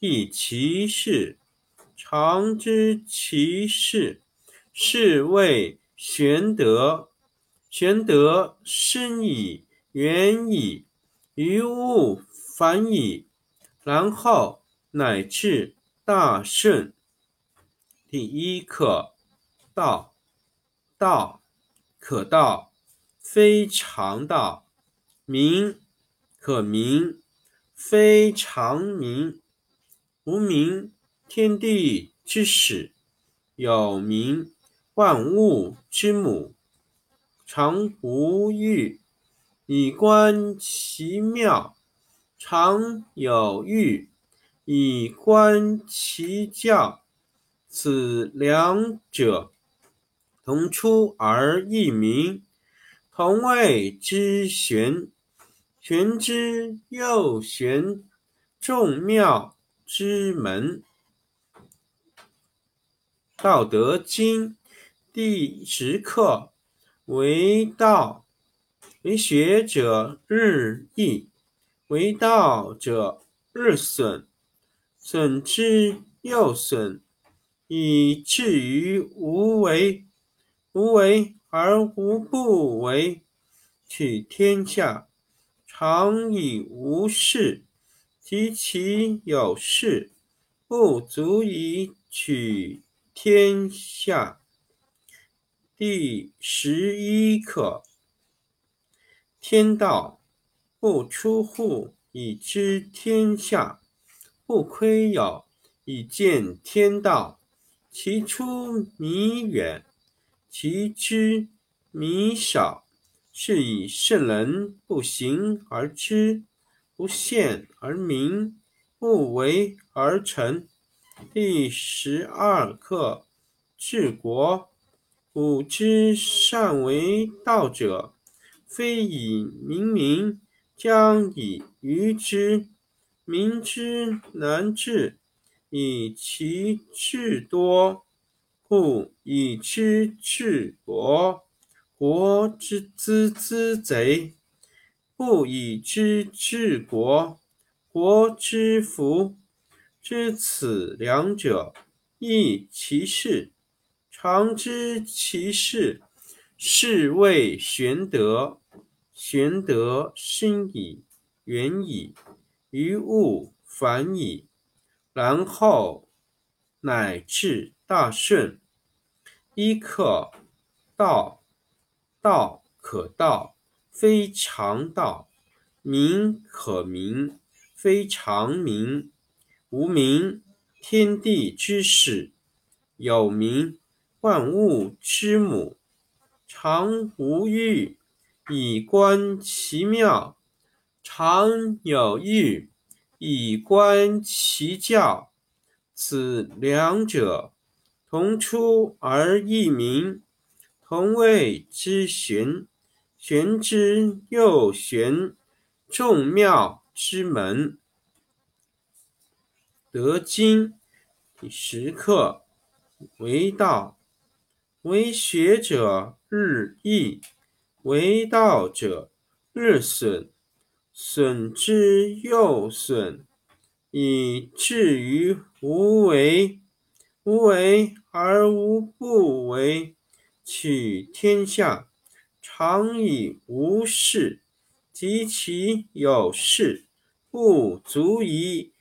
亦其事。常知其事，是谓玄德。玄德深矣，远矣，于物反矣，然后乃至大圣。第一课：道。道可道，非常道。名可名，非常名。无名，天地之始；有名，万物之母。常无欲，以观其妙；常有欲，以观其教。此两者，同出而异名，同谓之玄。玄之又玄，众妙之门。道德经第十课：为道，为学者日益，为道者日损，损之又损，以至于无为。无为而无不为。取天下常以无事，及其有事，不足以取天下。第十一课：天道不出户，以知天下；不窥牖，以见天道。其出弥远，其知弥少。是以圣人不行而知，不羡而明，不为而成。第十二课：治国。古之善为道者，非以明民，将以愚之。民之难治，以其智多；故以知治国。国之资之贼，不以知治国。国之福，知此两者，亦其事。常知其事，是谓玄德。玄德深矣，远矣，于物反矣，然后乃至大顺。一课，道。道可道，非常道；名可名，非常名。无名，天地之始；有名，万物之母。常无欲，以观其妙；常有欲，以观其教。此两者，同出而异名。同谓之玄，玄之又玄，众妙之门。得经第十课为道，为学者日益，为道者日损，损之又损，以至于无为。无为而无不为，取天下常以无事，及其有事，不足以。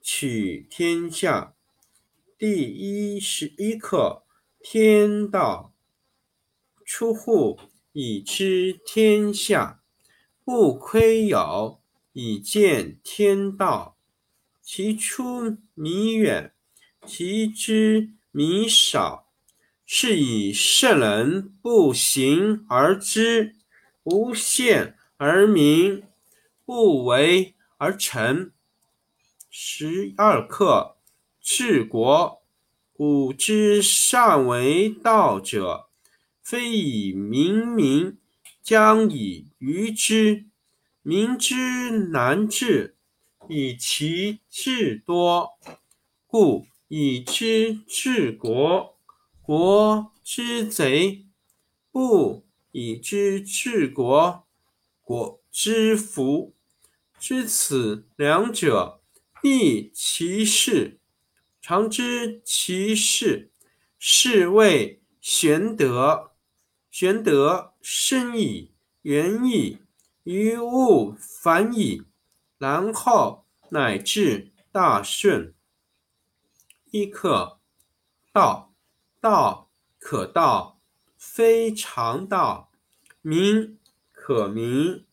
取天下第一十一课：天道。出户以知天下，不窥牖以见天道。其出弥远，其知弥少。是以圣人不行而知，不见而明，不为而成。十二课，治国。古之善为道者，非以明民，将以愚之。民之难治，以其智多。故以知治国。国之贼，不以知治国，国之福。知此两者。亦其事，常知其事，是谓玄德。玄德深矣，远矣，于物反矣，然后乃至大顺。一课，道，道可道，非常道；名可名，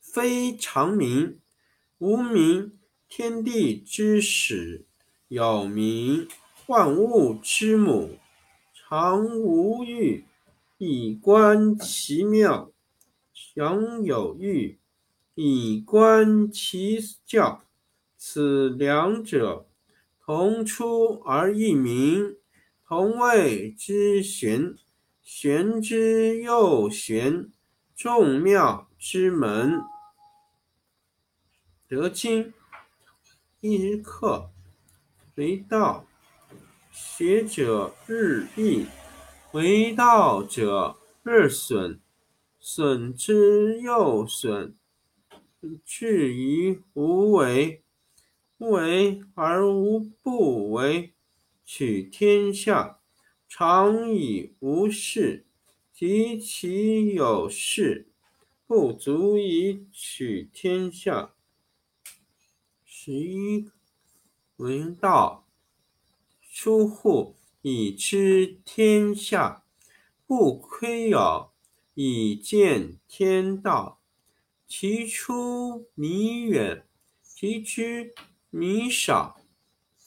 非常名。无名。天地之始，有名；万物之母，常无欲，以观其妙；常有欲，以观其教。此两者，同出而异名，同谓之玄。玄之又玄，众妙之门。德经。一日课，为道，学者日益，为道者日损，损之又损，至于无为。为而无不为，取天下常以无事，及其有事，不足以取天下。十一，为道，出户以知天下，不窥牖以见天道。其出弥远，其知弥少。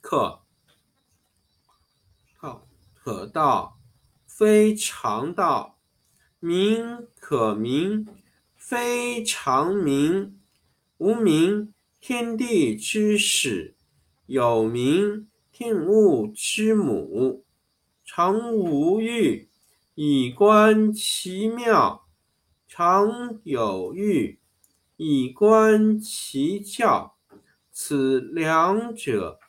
可道可道，非常道；名可名，非常名。无名，天地之始。有名，天物之母，常无欲，以观其妙；常有欲，以观其教。此两者，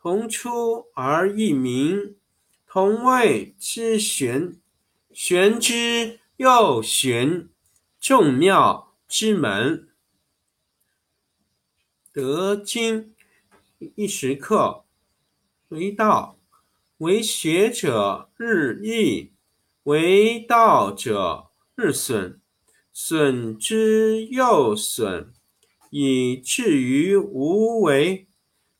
同出而异名，同谓之玄。玄之又玄，众妙之门。德经。一时刻，为道，为学者日益，为道者日损。损之又损，以至于无为。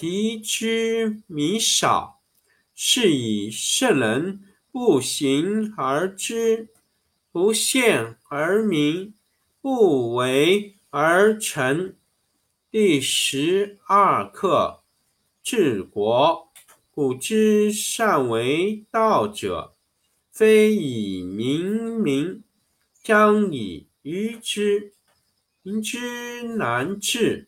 其知弥少。是以圣人不行而知，不见而明，不为而成。第十二课：治国。古之善为道者，非以明民，将以愚之。民之难治，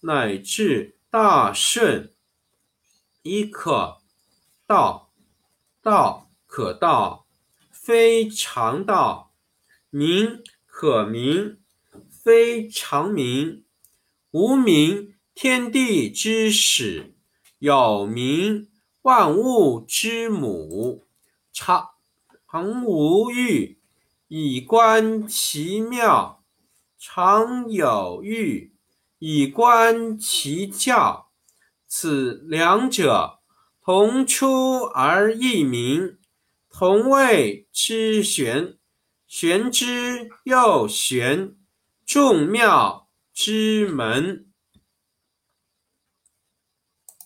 乃至大顺。一可道，道可道，非常道；名可名，非常名。无名，天地之始；有名，万物之母。常恒无欲，以观其妙。常有欲，以观其教。此两者，同出而异名，同谓之玄。玄之又玄，众妙之门。